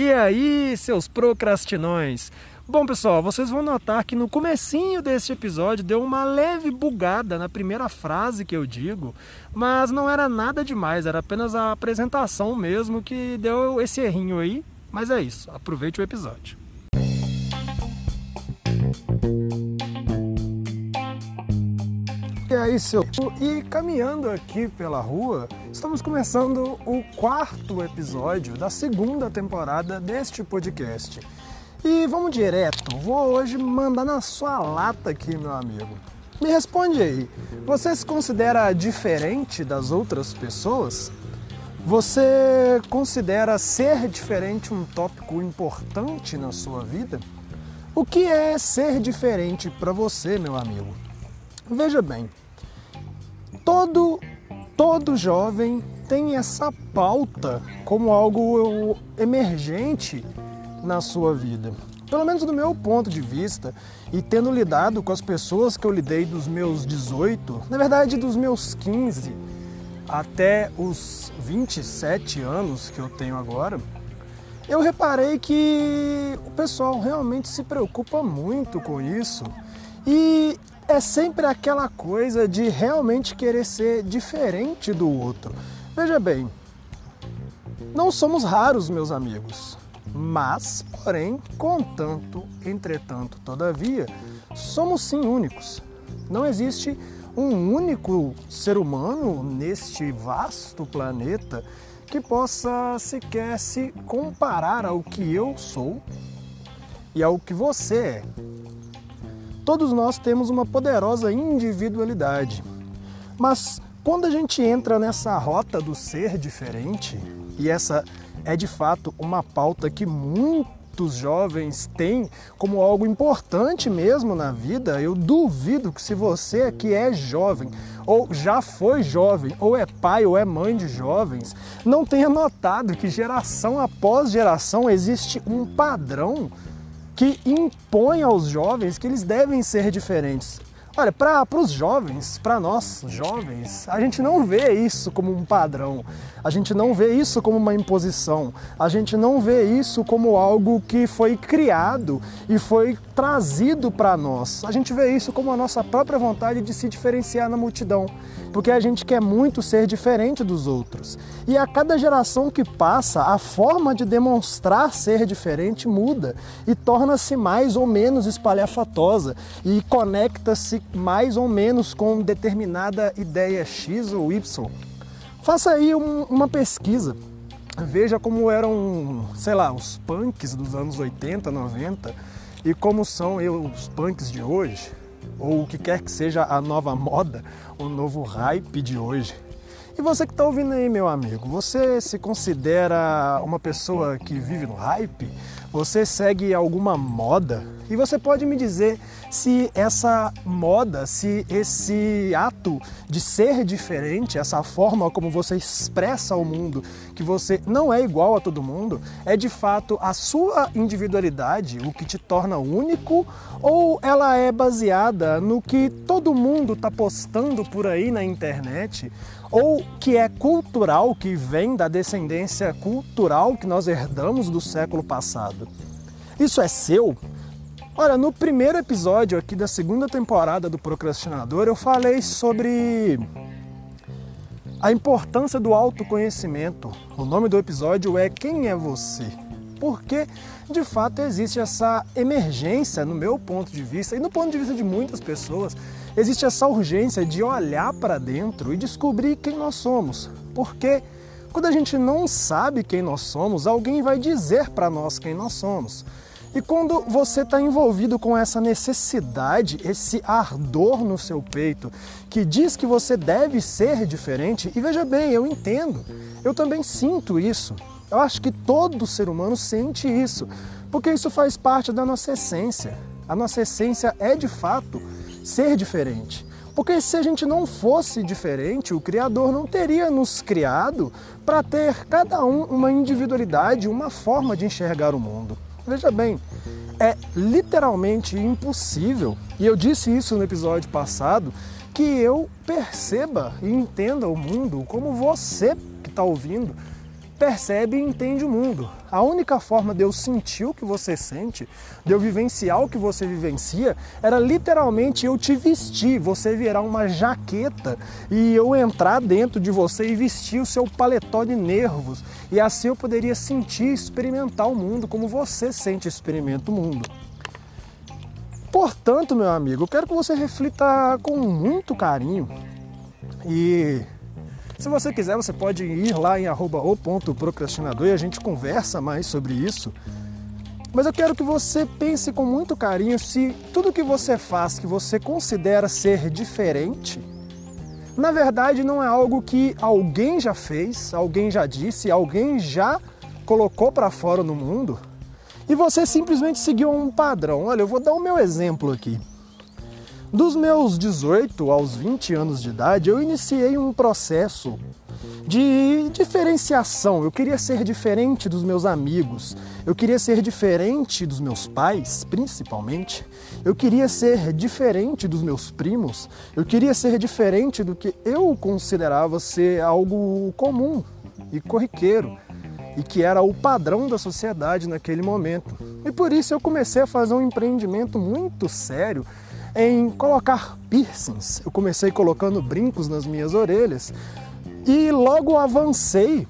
E aí, seus procrastinões? Bom, pessoal, vocês vão notar que no comecinho deste episódio deu uma leve bugada na primeira frase que eu digo, mas não era nada demais, era apenas a apresentação mesmo que deu esse errinho aí. Mas é isso, aproveite o episódio. E aí, seu. E caminhando aqui pela rua, estamos começando o quarto episódio da segunda temporada deste podcast. E vamos direto, vou hoje mandar na sua lata aqui, meu amigo. Me responde aí, você se considera diferente das outras pessoas? Você considera ser diferente um tópico importante na sua vida? O que é ser diferente para você, meu amigo? Veja bem, todo todo jovem tem essa pauta como algo emergente na sua vida. Pelo menos do meu ponto de vista, e tendo lidado com as pessoas que eu lidei dos meus 18, na verdade dos meus 15 até os 27 anos que eu tenho agora, eu reparei que o pessoal realmente se preocupa muito com isso e é sempre aquela coisa de realmente querer ser diferente do outro. Veja bem, não somos raros, meus amigos. Mas, porém, contanto, entretanto, todavia, somos sim únicos. Não existe um único ser humano neste vasto planeta que possa sequer se comparar ao que eu sou e ao que você é. Todos nós temos uma poderosa individualidade, mas quando a gente entra nessa rota do ser diferente, e essa é de fato uma pauta que muitos jovens têm como algo importante mesmo na vida. Eu duvido que se você que é jovem, ou já foi jovem, ou é pai ou é mãe de jovens, não tenha notado que geração após geração existe um padrão que impõe aos jovens que eles devem ser diferentes. Olha, para os jovens, para nós jovens, a gente não vê isso como um padrão, a gente não vê isso como uma imposição, a gente não vê isso como algo que foi criado e foi trazido para nós. A gente vê isso como a nossa própria vontade de se diferenciar na multidão, porque a gente quer muito ser diferente dos outros. E a cada geração que passa, a forma de demonstrar ser diferente muda e torna-se mais ou menos espalhafatosa e conecta-se mais ou menos com determinada ideia X ou Y. Faça aí um, uma pesquisa. Veja como eram, sei lá, os punks dos anos 80, 90 e como são os punks de hoje, ou o que quer que seja a nova moda, o novo hype de hoje. E você que está ouvindo aí, meu amigo, você se considera uma pessoa que vive no hype? Você segue alguma moda? E você pode me dizer se essa moda, se esse ato de ser diferente, essa forma como você expressa ao mundo que você não é igual a todo mundo, é de fato a sua individualidade, o que te torna único, ou ela é baseada no que todo mundo está postando por aí na internet, ou que é cultural, que vem da descendência cultural que nós herdamos do século passado. Isso é seu? Olha, no primeiro episódio aqui da segunda temporada do Procrastinador, eu falei sobre a importância do autoconhecimento. O nome do episódio é Quem é você? Porque de fato existe essa emergência, no meu ponto de vista, e no ponto de vista de muitas pessoas, existe essa urgência de olhar para dentro e descobrir quem nós somos. Porque quando a gente não sabe quem nós somos, alguém vai dizer para nós quem nós somos. E quando você está envolvido com essa necessidade, esse ardor no seu peito, que diz que você deve ser diferente, e veja bem, eu entendo, eu também sinto isso. Eu acho que todo ser humano sente isso, porque isso faz parte da nossa essência. A nossa essência é de fato ser diferente. Porque se a gente não fosse diferente, o Criador não teria nos criado para ter cada um uma individualidade, uma forma de enxergar o mundo. Veja bem, é literalmente impossível, e eu disse isso no episódio passado, que eu perceba e entenda o mundo como você que está ouvindo percebe e entende o mundo. A única forma de eu sentir o que você sente, de eu vivenciar o que você vivencia, era literalmente eu te vestir, você virar uma jaqueta e eu entrar dentro de você e vestir o seu paletó de nervos. E assim eu poderia sentir e experimentar o mundo como você sente e experimenta o mundo. Portanto, meu amigo, eu quero que você reflita com muito carinho e se você quiser, você pode ir lá em o.procrastinador e a gente conversa mais sobre isso. Mas eu quero que você pense com muito carinho se tudo que você faz, que você considera ser diferente, na verdade não é algo que alguém já fez, alguém já disse, alguém já colocou para fora no mundo e você simplesmente seguiu um padrão. Olha, eu vou dar o meu exemplo aqui. Dos meus 18 aos 20 anos de idade, eu iniciei um processo de diferenciação. Eu queria ser diferente dos meus amigos, eu queria ser diferente dos meus pais, principalmente. Eu queria ser diferente dos meus primos, eu queria ser diferente do que eu considerava ser algo comum e corriqueiro e que era o padrão da sociedade naquele momento. E por isso eu comecei a fazer um empreendimento muito sério em colocar piercings. Eu comecei colocando brincos nas minhas orelhas e logo avancei,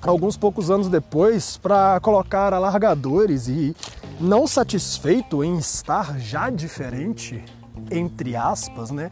alguns poucos anos depois, para colocar alargadores e não satisfeito em estar já diferente, entre aspas, né?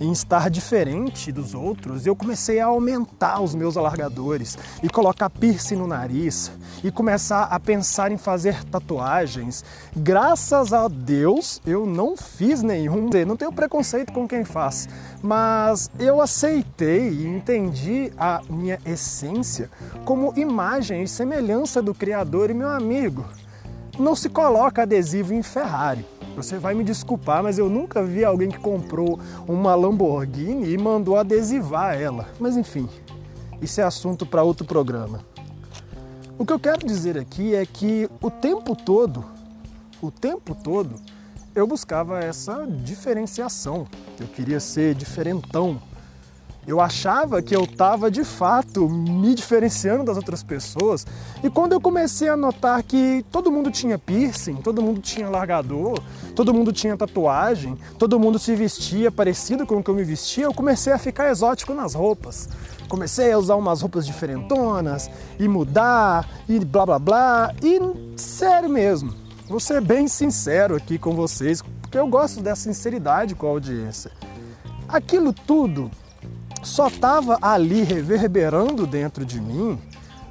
Em estar diferente dos outros, eu comecei a aumentar os meus alargadores e colocar piercing no nariz e começar a pensar em fazer tatuagens. Graças a Deus, eu não fiz nenhum, não tenho preconceito com quem faz, mas eu aceitei e entendi a minha essência como imagem e semelhança do Criador e meu amigo. Não se coloca adesivo em Ferrari você vai me desculpar, mas eu nunca vi alguém que comprou uma Lamborghini e mandou adesivar ela. Mas enfim, isso é assunto para outro programa. O que eu quero dizer aqui é que o tempo todo, o tempo todo, eu buscava essa diferenciação. Eu queria ser diferentão, eu achava que eu estava de fato me diferenciando das outras pessoas. E quando eu comecei a notar que todo mundo tinha piercing, todo mundo tinha largador, todo mundo tinha tatuagem, todo mundo se vestia parecido com o que eu me vestia, eu comecei a ficar exótico nas roupas. Comecei a usar umas roupas diferentonas e mudar e blá blá blá. E sério mesmo, vou ser bem sincero aqui com vocês, porque eu gosto dessa sinceridade com a audiência. Aquilo tudo só estava ali reverberando dentro de mim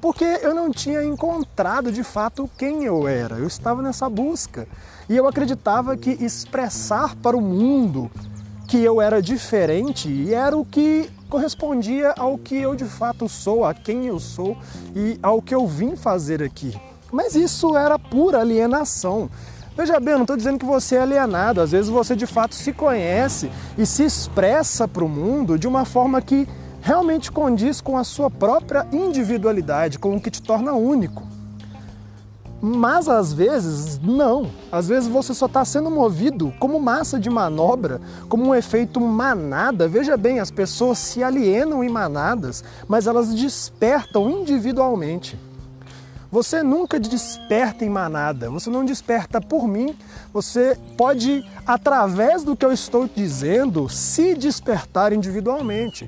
porque eu não tinha encontrado de fato quem eu era. Eu estava nessa busca e eu acreditava que expressar para o mundo que eu era diferente era o que correspondia ao que eu de fato sou, a quem eu sou e ao que eu vim fazer aqui. Mas isso era pura alienação. Veja bem, eu não estou dizendo que você é alienado, às vezes você de fato se conhece e se expressa para o mundo de uma forma que realmente condiz com a sua própria individualidade, com o que te torna único. Mas às vezes não. Às vezes você só está sendo movido como massa de manobra, como um efeito manada. Veja bem, as pessoas se alienam em manadas, mas elas despertam individualmente. Você nunca desperta em manada, você não desperta por mim, você pode, através do que eu estou dizendo, se despertar individualmente.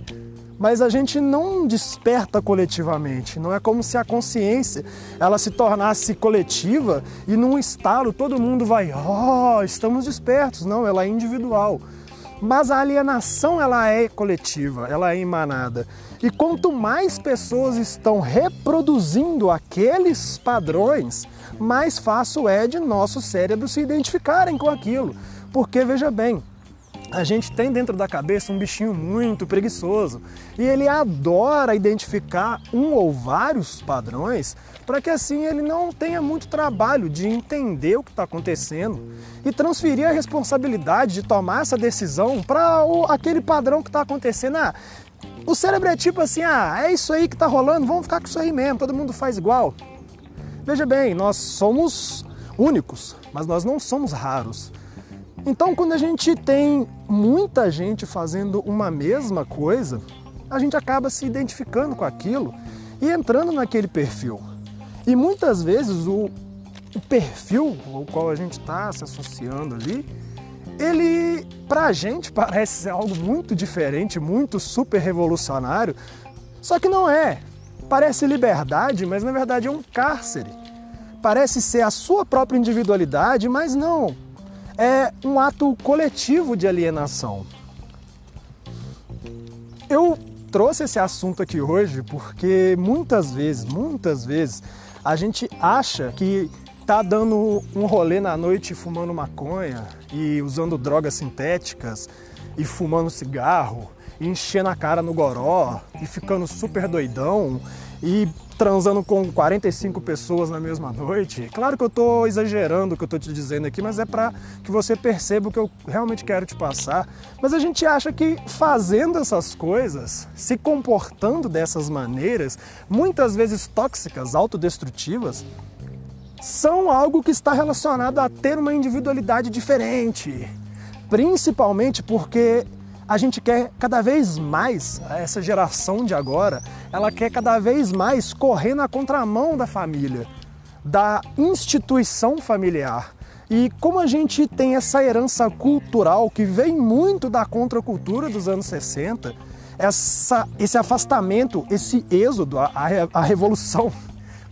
Mas a gente não desperta coletivamente, não é como se a consciência ela se tornasse coletiva e num estalo todo mundo vai, oh, estamos despertos. Não, ela é individual. Mas a alienação ela é coletiva, ela é emanada. E quanto mais pessoas estão reproduzindo aqueles padrões, mais fácil é de nosso cérebro se identificarem com aquilo. Porque veja bem, a gente tem dentro da cabeça um bichinho muito preguiçoso e ele adora identificar um ou vários padrões para que assim ele não tenha muito trabalho de entender o que está acontecendo e transferir a responsabilidade de tomar essa decisão para aquele padrão que está acontecendo. Ah, o cérebro é tipo assim: ah, é isso aí que está rolando, vamos ficar com isso aí mesmo, todo mundo faz igual. Veja bem, nós somos únicos, mas nós não somos raros. Então, quando a gente tem muita gente fazendo uma mesma coisa, a gente acaba se identificando com aquilo e entrando naquele perfil. E muitas vezes o, o perfil ao qual a gente está se associando ali, ele pra gente parece ser algo muito diferente, muito super revolucionário, só que não é. Parece liberdade, mas na verdade é um cárcere. Parece ser a sua própria individualidade, mas não. É um ato coletivo de alienação. Eu trouxe esse assunto aqui hoje porque muitas vezes, muitas vezes, a gente acha que tá dando um rolê na noite fumando maconha e usando drogas sintéticas e fumando cigarro enchendo a cara no goró e ficando super doidão e transando com 45 pessoas na mesma noite. Claro que eu estou exagerando o que eu estou te dizendo aqui, mas é para que você perceba o que eu realmente quero te passar. Mas a gente acha que fazendo essas coisas, se comportando dessas maneiras, muitas vezes tóxicas, autodestrutivas, são algo que está relacionado a ter uma individualidade diferente. Principalmente porque a gente quer cada vez mais, essa geração de agora, ela quer cada vez mais correr na contramão da família, da instituição familiar. E como a gente tem essa herança cultural que vem muito da contracultura dos anos 60, essa, esse afastamento, esse êxodo, a, a revolução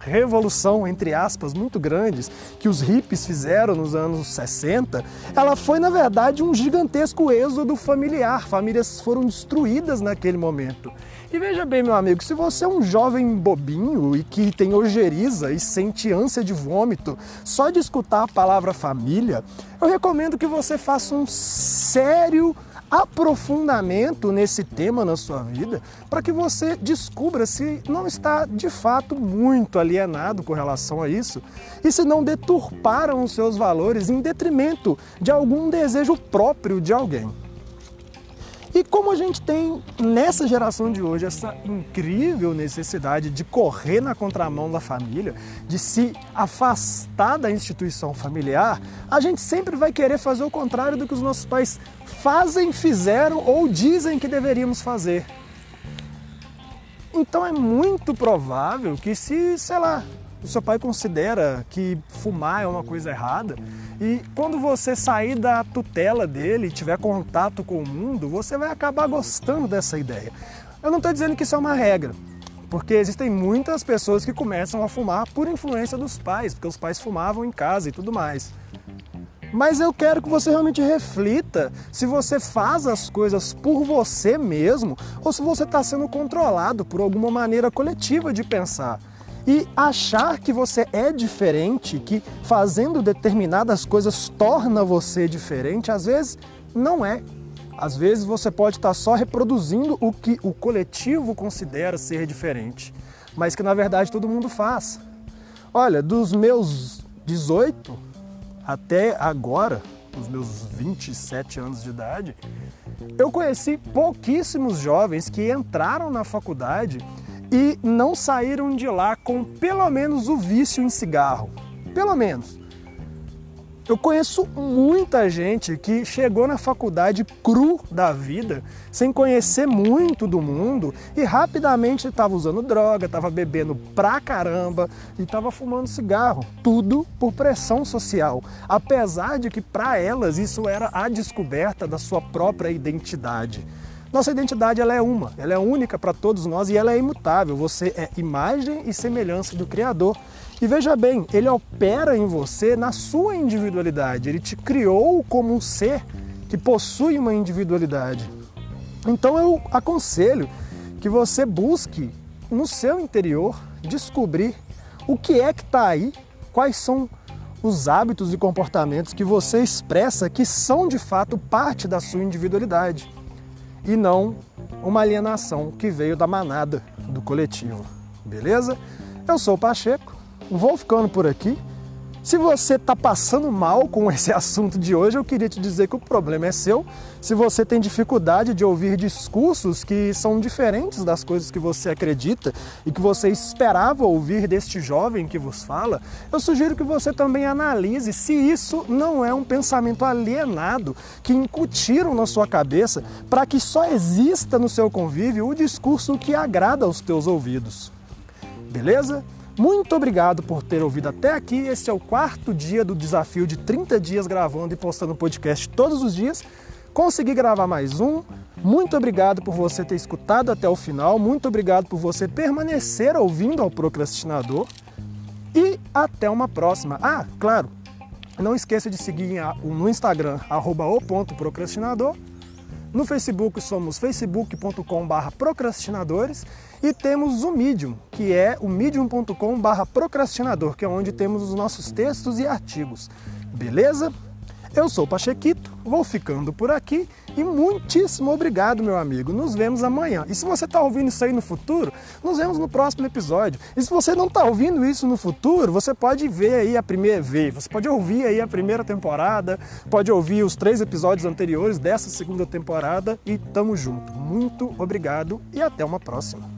revolução, entre aspas, muito grandes que os hippies fizeram nos anos 60, ela foi, na verdade, um gigantesco êxodo familiar. Famílias foram destruídas naquele momento. E veja bem, meu amigo, se você é um jovem bobinho e que tem ojeriza e sente ânsia de vômito só de escutar a palavra família, eu recomendo que você faça um sério aprofundamento nesse tema na sua vida para que você descubra se não está de fato muito alienado com relação a isso e se não deturparam os seus valores em detrimento de algum desejo próprio de alguém. E como a gente tem nessa geração de hoje essa incrível necessidade de correr na contramão da família, de se afastar da instituição familiar, a gente sempre vai querer fazer o contrário do que os nossos pais fazem, fizeram ou dizem que deveríamos fazer. Então é muito provável que se, sei lá, o seu pai considera que fumar é uma coisa errada, e quando você sair da tutela dele e tiver contato com o mundo, você vai acabar gostando dessa ideia. Eu não estou dizendo que isso é uma regra, porque existem muitas pessoas que começam a fumar por influência dos pais, porque os pais fumavam em casa e tudo mais. Mas eu quero que você realmente reflita se você faz as coisas por você mesmo ou se você está sendo controlado por alguma maneira coletiva de pensar. E achar que você é diferente, que fazendo determinadas coisas torna você diferente, às vezes não é. Às vezes você pode estar só reproduzindo o que o coletivo considera ser diferente, mas que na verdade todo mundo faz. Olha, dos meus 18 até agora, os meus 27 anos de idade, eu conheci pouquíssimos jovens que entraram na faculdade e não saíram de lá com pelo menos o vício em cigarro. Pelo menos. Eu conheço muita gente que chegou na faculdade cru da vida, sem conhecer muito do mundo e rapidamente estava usando droga, estava bebendo pra caramba e estava fumando cigarro. Tudo por pressão social, apesar de que para elas isso era a descoberta da sua própria identidade. Nossa identidade ela é uma, ela é única para todos nós e ela é imutável. Você é imagem e semelhança do Criador. E veja bem, ele opera em você na sua individualidade. Ele te criou como um ser que possui uma individualidade. Então eu aconselho que você busque no seu interior descobrir o que é que está aí, quais são os hábitos e comportamentos que você expressa que são de fato parte da sua individualidade e não uma alienação que veio da manada do coletivo. Beleza? Eu sou o Pacheco, vou ficando por aqui. Se você está passando mal com esse assunto de hoje, eu queria te dizer que o problema é seu. Se você tem dificuldade de ouvir discursos que são diferentes das coisas que você acredita e que você esperava ouvir deste jovem que vos fala, eu sugiro que você também analise se isso não é um pensamento alienado que incutiram na sua cabeça para que só exista no seu convívio o discurso que agrada aos teus ouvidos. Beleza? Muito obrigado por ter ouvido até aqui. Esse é o quarto dia do desafio de 30 dias gravando e postando podcast todos os dias. Consegui gravar mais um. Muito obrigado por você ter escutado até o final. Muito obrigado por você permanecer ouvindo ao procrastinador. E até uma próxima. Ah, claro, não esqueça de seguir no Instagram, arroba o ponto procrastinador. No Facebook somos facebook.com.br procrastinadores e temos o Medium, que é o medium.com.br procrastinador, que é onde temos os nossos textos e artigos. Beleza? Eu sou Pachequito, vou ficando por aqui e muitíssimo obrigado, meu amigo. Nos vemos amanhã. E se você está ouvindo isso aí no futuro, nos vemos no próximo episódio. E se você não está ouvindo isso no futuro, você pode ver aí a primeira vez, você pode ouvir aí a primeira temporada, pode ouvir os três episódios anteriores dessa segunda temporada e tamo junto. Muito obrigado e até uma próxima.